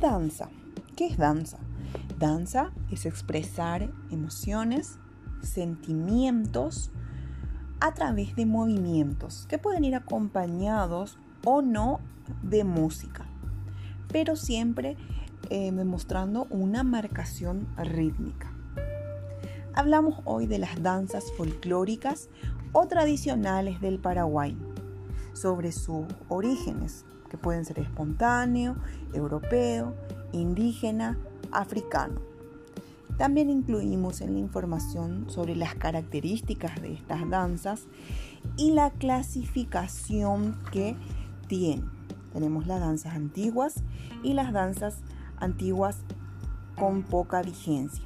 Danza. ¿Qué es danza? Danza es expresar emociones, sentimientos a través de movimientos que pueden ir acompañados o no de música, pero siempre eh, demostrando una marcación rítmica. Hablamos hoy de las danzas folclóricas o tradicionales del Paraguay, sobre sus orígenes, que pueden ser espontáneo, europeo, indígena, africano. También incluimos en la información sobre las características de estas danzas y la clasificación que tienen. Tenemos las danzas antiguas y las danzas antiguas con poca vigencia.